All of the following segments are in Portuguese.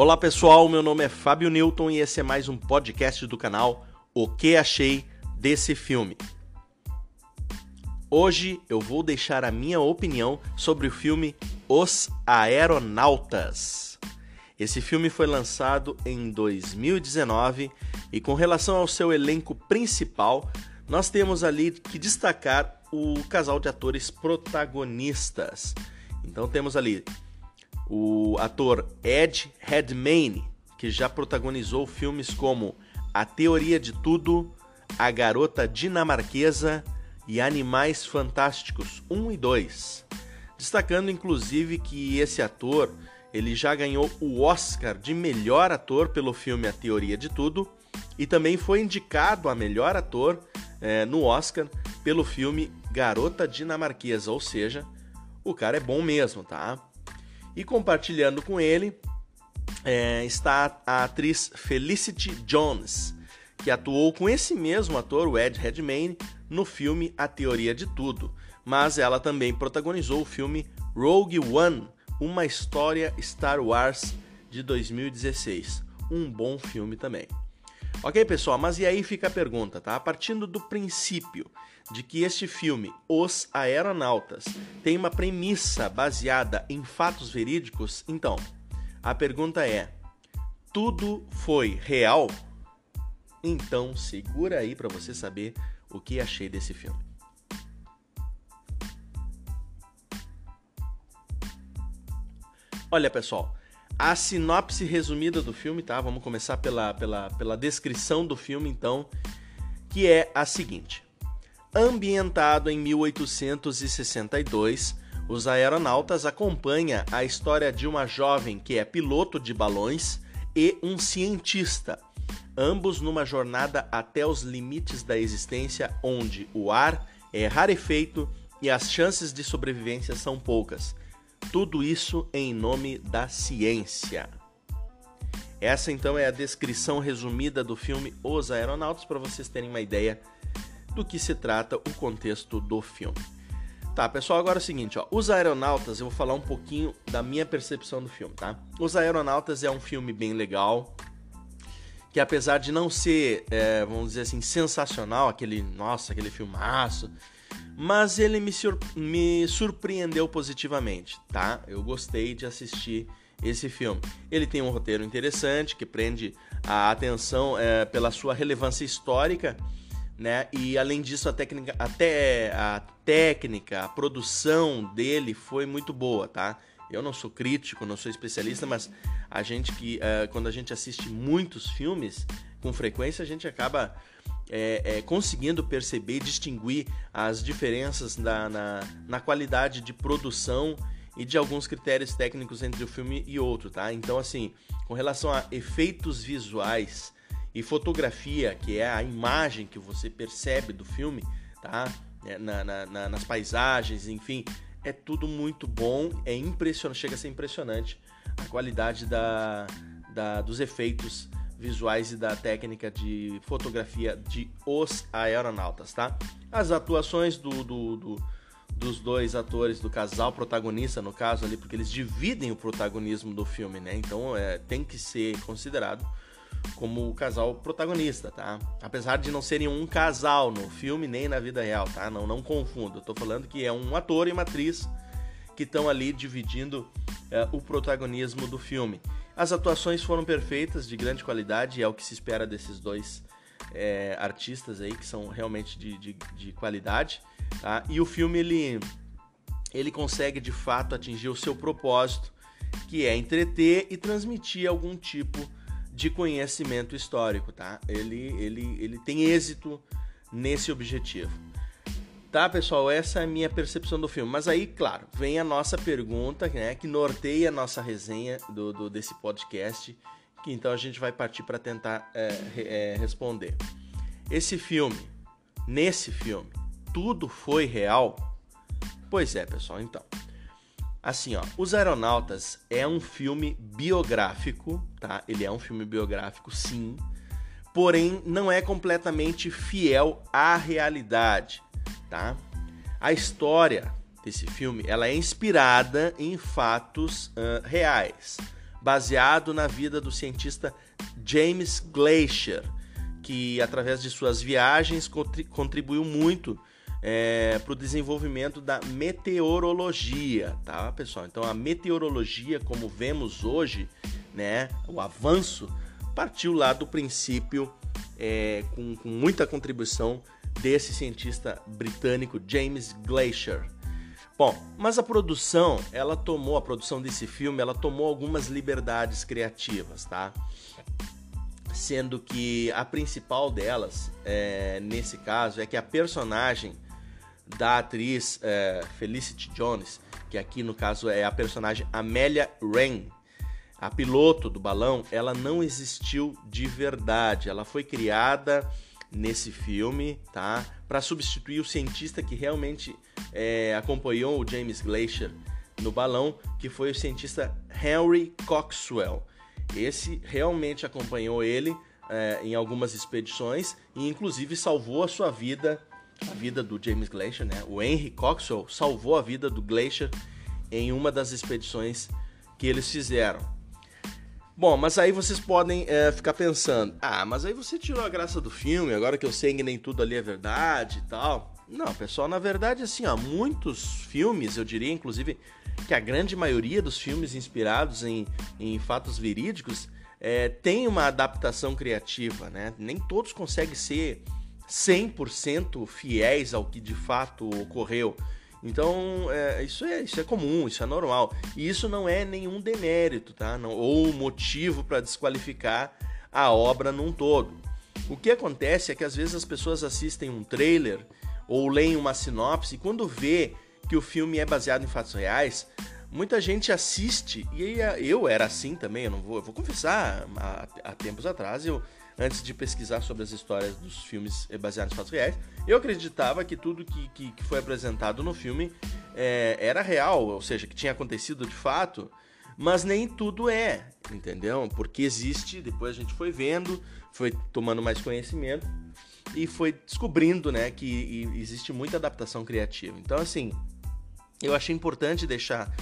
Olá pessoal, meu nome é Fábio Newton e esse é mais um podcast do canal O que achei desse filme. Hoje eu vou deixar a minha opinião sobre o filme Os Aeronautas. Esse filme foi lançado em 2019 e com relação ao seu elenco principal, nós temos ali que destacar o casal de atores protagonistas. Então temos ali o ator Ed Redmayne, que já protagonizou filmes como A Teoria de Tudo, A Garota Dinamarquesa e Animais Fantásticos 1 e 2. Destacando inclusive que esse ator ele já ganhou o Oscar de melhor ator pelo filme A Teoria de Tudo e também foi indicado a melhor ator é, no Oscar pelo filme Garota Dinamarquesa, ou seja, o cara é bom mesmo, tá? E compartilhando com ele é, está a atriz Felicity Jones, que atuou com esse mesmo ator, o Ed Redmayne, no filme A Teoria de Tudo, mas ela também protagonizou o filme Rogue One, uma história Star Wars de 2016. Um bom filme também. Ok, pessoal, mas e aí fica a pergunta, tá? Partindo do princípio de que este filme, Os Aeronautas, tem uma premissa baseada em fatos verídicos, então, a pergunta é: tudo foi real? Então, segura aí para você saber o que achei desse filme. Olha, pessoal, a sinopse resumida do filme, tá? Vamos começar pela, pela, pela descrição do filme, então, que é a seguinte: Ambientado em 1862, os aeronautas acompanham a história de uma jovem que é piloto de balões e um cientista, ambos numa jornada até os limites da existência, onde o ar é rarefeito e as chances de sobrevivência são poucas. Tudo isso em nome da ciência. Essa então é a descrição resumida do filme Os Aeronautas para vocês terem uma ideia do que se trata o contexto do filme. Tá, pessoal, agora é o seguinte, ó, Os Aeronautas, eu vou falar um pouquinho da minha percepção do filme, tá? Os Aeronautas é um filme bem legal, que apesar de não ser, é, vamos dizer assim, sensacional, aquele, nossa, aquele filmaço, mas ele me, sur me surpreendeu positivamente, tá? Eu gostei de assistir esse filme. Ele tem um roteiro interessante que prende a atenção é, pela sua relevância histórica, né? E além disso a técnica, até a técnica, a produção dele foi muito boa, tá? Eu não sou crítico, não sou especialista, mas a gente que uh, quando a gente assiste muitos filmes com frequência a gente acaba é, é, conseguindo perceber distinguir as diferenças na, na, na, qualidade de produção e de alguns critérios técnicos entre o filme e outro, tá? Então, assim, com relação a efeitos visuais e fotografia, que é a imagem que você percebe do filme, tá? É, na, na, nas paisagens, enfim, é tudo muito bom, é impressionante, chega a ser impressionante a qualidade da, da dos efeitos visuais e da técnica de fotografia de Os Aeronautas, tá? As atuações do, do, do, dos dois atores, do casal protagonista, no caso ali, porque eles dividem o protagonismo do filme, né? Então é, tem que ser considerado como o casal protagonista, tá? Apesar de não serem um casal no filme nem na vida real, tá? Não, não confundo. Eu tô falando que é um ator e uma atriz que estão ali dividindo é, o protagonismo do filme. As atuações foram perfeitas, de grande qualidade, é o que se espera desses dois é, artistas aí, que são realmente de, de, de qualidade. Tá? E o filme, ele, ele consegue de fato atingir o seu propósito, que é entreter e transmitir algum tipo de conhecimento histórico, tá? Ele, ele, ele tem êxito nesse objetivo. Tá, pessoal? Essa é a minha percepção do filme. Mas aí, claro, vem a nossa pergunta, né? Que norteia a nossa resenha do, do desse podcast. Que então a gente vai partir para tentar é, é, responder. Esse filme, nesse filme, tudo foi real? Pois é, pessoal, então. Assim, ó, Os Aeronautas é um filme biográfico, tá? Ele é um filme biográfico, sim. Porém, não é completamente fiel à realidade tá? A história desse filme ela é inspirada em fatos uh, reais, baseado na vida do cientista James Glacier, que através de suas viagens contribuiu muito é, para o desenvolvimento da meteorologia, tá, pessoal? Então a meteorologia, como vemos hoje, né, o avanço partiu lá do princípio é, com, com muita contribuição desse cientista britânico James Glacier. Bom, mas a produção, ela tomou a produção desse filme, ela tomou algumas liberdades criativas, tá? Sendo que a principal delas, é, nesse caso, é que a personagem da atriz é, Felicity Jones, que aqui no caso é a personagem Amelia Rain, a piloto do balão, ela não existiu de verdade. Ela foi criada nesse filme, tá? Para substituir o cientista que realmente é, acompanhou o James Glacier no balão, que foi o cientista Henry Coxwell. Esse realmente acompanhou ele é, em algumas expedições e inclusive salvou a sua vida, a vida do James Glacier, né? O Henry Coxwell salvou a vida do Glacier em uma das expedições que eles fizeram. Bom, mas aí vocês podem é, ficar pensando: ah, mas aí você tirou a graça do filme, agora que eu sei que nem tudo ali é verdade e tal. Não, pessoal, na verdade, assim, ó, muitos filmes, eu diria inclusive que a grande maioria dos filmes inspirados em, em fatos verídicos é, tem uma adaptação criativa, né? Nem todos conseguem ser 100% fiéis ao que de fato ocorreu. Então, é, isso, é, isso é comum, isso é normal. E isso não é nenhum demérito, tá? Não, ou motivo para desqualificar a obra num todo. O que acontece é que às vezes as pessoas assistem um trailer ou leem uma sinopse e quando vê que o filme é baseado em fatos reais, muita gente assiste e eu era assim também, eu não vou, eu vou confessar, há, há tempos atrás eu antes de pesquisar sobre as histórias dos filmes baseados em fatos reais, eu acreditava que tudo que, que, que foi apresentado no filme é, era real, ou seja, que tinha acontecido de fato, mas nem tudo é, entendeu? Porque existe, depois a gente foi vendo, foi tomando mais conhecimento e foi descobrindo, né, que existe muita adaptação criativa. Então, assim, eu achei importante deixar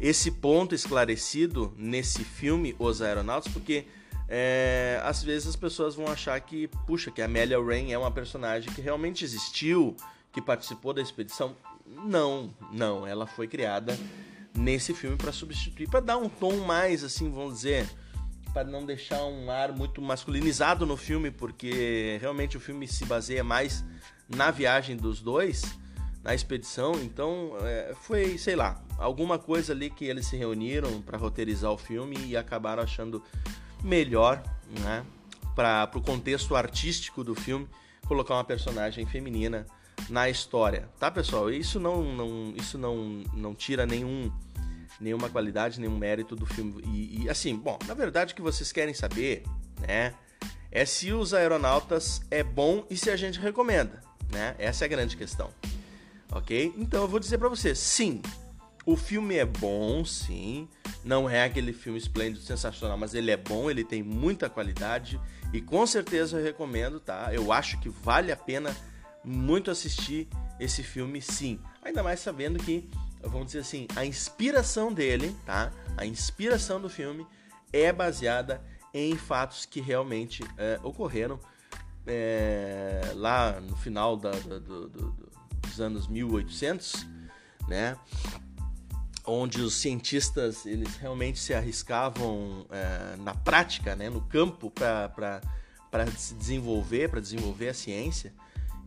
esse ponto esclarecido nesse filme Os Aeronautas, porque é, às vezes as pessoas vão achar que, puxa, que a Amelia Rain é uma personagem que realmente existiu, que participou da expedição. Não, não, ela foi criada nesse filme para substituir, para dar um tom mais, assim, vamos dizer, para não deixar um ar muito masculinizado no filme, porque realmente o filme se baseia mais na viagem dos dois, na expedição. Então, é, foi, sei lá, alguma coisa ali que eles se reuniram para roteirizar o filme e acabaram achando melhor, né, para o contexto artístico do filme, colocar uma personagem feminina na história, tá, pessoal? Isso não, não, isso não, não tira nenhum, nenhuma qualidade, nenhum mérito do filme. E, e, assim, bom, na verdade o que vocês querem saber, né, é se os aeronautas é bom e se a gente recomenda, né? Essa é a grande questão, ok? Então eu vou dizer para vocês, sim, o filme é bom, sim. Não é aquele filme esplêndido, sensacional, mas ele é bom, ele tem muita qualidade e com certeza eu recomendo, tá? Eu acho que vale a pena muito assistir esse filme, sim. Ainda mais sabendo que, vamos dizer assim, a inspiração dele, tá? A inspiração do filme é baseada em fatos que realmente é, ocorreram é, lá no final da, do, do, do, dos anos 1800, né? Onde os cientistas eles realmente se arriscavam é, na prática, né, no campo para se desenvolver, para desenvolver a ciência.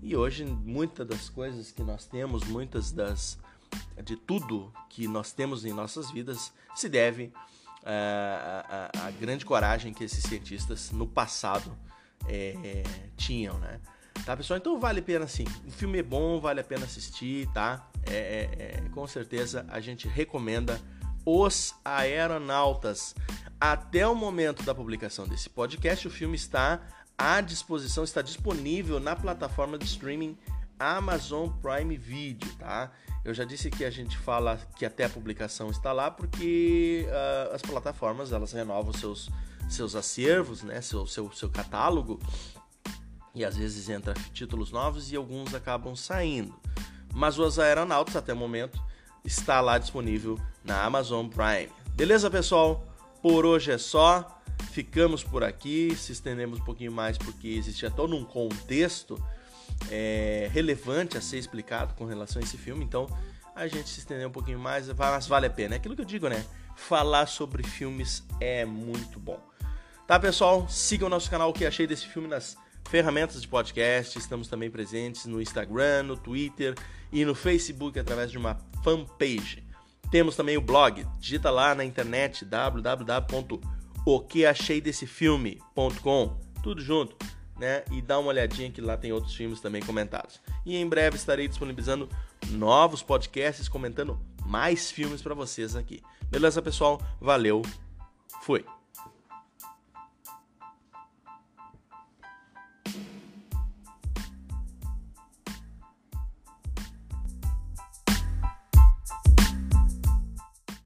E hoje muitas das coisas que nós temos, muitas das de tudo que nós temos em nossas vidas se deve à, à grande coragem que esses cientistas no passado é, tinham, né? Tá, pessoal? Então vale a pena sim. O filme é bom, vale a pena assistir, tá? É, é, é, com certeza a gente recomenda Os Aeronautas. Até o momento da publicação desse podcast, o filme está à disposição, está disponível na plataforma de streaming Amazon Prime Video, tá? Eu já disse que a gente fala que até a publicação está lá porque uh, as plataformas elas renovam seus, seus acervos, né? Seu, seu, seu catálogo e às vezes entra títulos novos e alguns acabam saindo. Mas os Aeronautas até o momento está lá disponível na Amazon Prime. Beleza, pessoal? Por hoje é só. Ficamos por aqui, se estendemos um pouquinho mais porque existia todo um contexto é, relevante a ser explicado com relação a esse filme, então a gente se estender um pouquinho mais, mas vale a pena. É aquilo que eu digo, né? Falar sobre filmes é muito bom. Tá, pessoal? Sigam o nosso canal, o que achei desse filme nas ferramentas de podcast. Estamos também presentes no Instagram, no Twitter e no Facebook através de uma fanpage. Temos também o blog. Digita lá na internet www.oqueacheidessefilme.com. Tudo junto, né? E dá uma olhadinha que lá tem outros filmes também comentados. E em breve estarei disponibilizando novos podcasts comentando mais filmes para vocês aqui. Beleza, pessoal? Valeu. Fui.